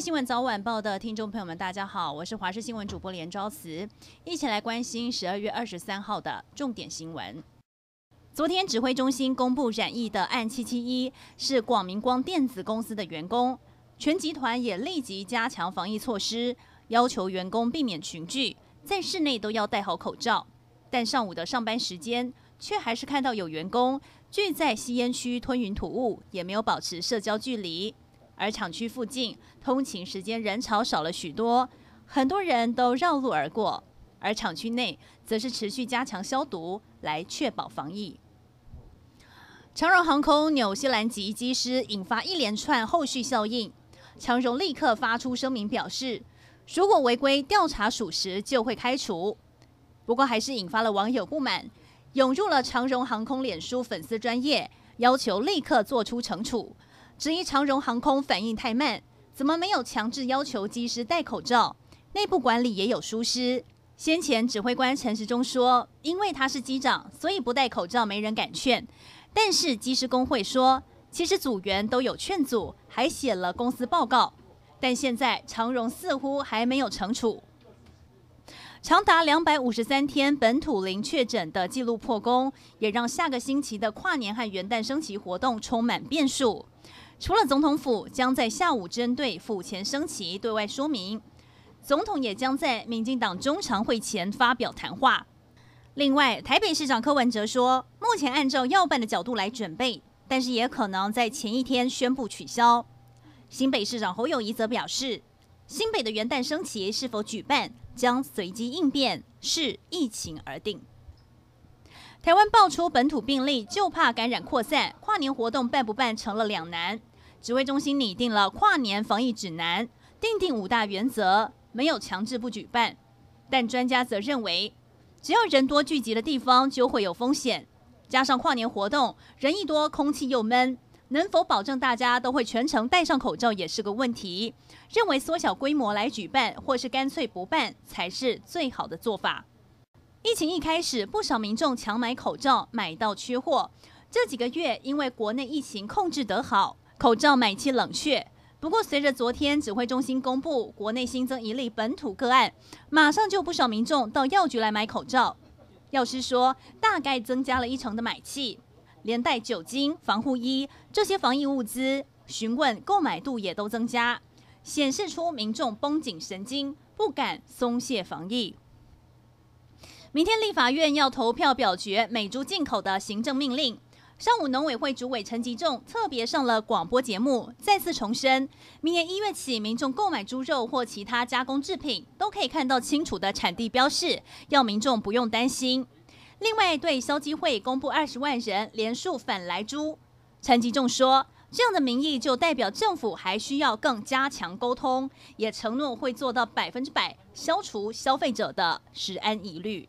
新闻早晚报的听众朋友们，大家好，我是华视新闻主播连昭慈，一起来关心十二月二十三号的重点新闻。昨天指挥中心公布染疫的案七七一是广明光电子公司的员工，全集团也立即加强防疫措施，要求员工避免群聚，在室内都要戴好口罩。但上午的上班时间，却还是看到有员工聚在吸烟区吞云吐雾，也没有保持社交距离。而厂区附近通勤时间人潮少了许多，很多人都绕路而过。而厂区内则是持续加强消毒，来确保防疫。长荣航空纽西兰籍机师引发一连串后续效应，长荣立刻发出声明表示，如果违规调查属实，就会开除。不过还是引发了网友不满，涌入了长荣航空脸书粉丝专页，要求立刻做出惩处，质疑长荣航空反应太慢，怎么没有强制要求机师戴口罩？内部管理也有疏失。先前指挥官陈时中说，因为他是机长，所以不戴口罩没人敢劝。但是机师工会说，其实组员都有劝阻，还写了公司报告。但现在长荣似乎还没有惩处。长达两百五十三天本土零确诊的纪录破功，也让下个星期的跨年和元旦升旗活动充满变数。除了总统府将在下午针对府前升旗对外说明，总统也将在民进党中常会前发表谈话。另外，台北市长柯文哲说，目前按照要办的角度来准备，但是也可能在前一天宣布取消。新北市长侯友宜则表示，新北的元旦升旗是否举办，将随机应变，视疫情而定。台湾爆出本土病例，就怕感染扩散，跨年活动办不办成了两难。指挥中心拟定了跨年防疫指南，订定五大原则，没有强制不举办。但专家则认为，只要人多聚集的地方就会有风险，加上跨年活动人一多，空气又闷。能否保证大家都会全程戴上口罩也是个问题。认为缩小规模来举办，或是干脆不办，才是最好的做法。疫情一开始，不少民众抢买口罩，买到缺货。这几个月，因为国内疫情控制得好，口罩买气冷却。不过，随着昨天指挥中心公布国内新增一例本土个案，马上就不少民众到药局来买口罩。药师说，大概增加了一成的买气。连带酒精、防护衣这些防疫物资，询问购买度也都增加，显示出民众绷紧神经，不敢松懈防疫。明天立法院要投票表决美猪进口的行政命令。上午农委会主委陈吉仲特别上了广播节目，再次重申，明年一月起，民众购买猪肉或其他加工制品，都可以看到清楚的产地标示，要民众不用担心。另外，对消基会公布二十万人连数反来猪，陈吉仲说，这样的民意就代表政府还需要更加强沟通，也承诺会做到百分之百消除消费者的食安疑虑。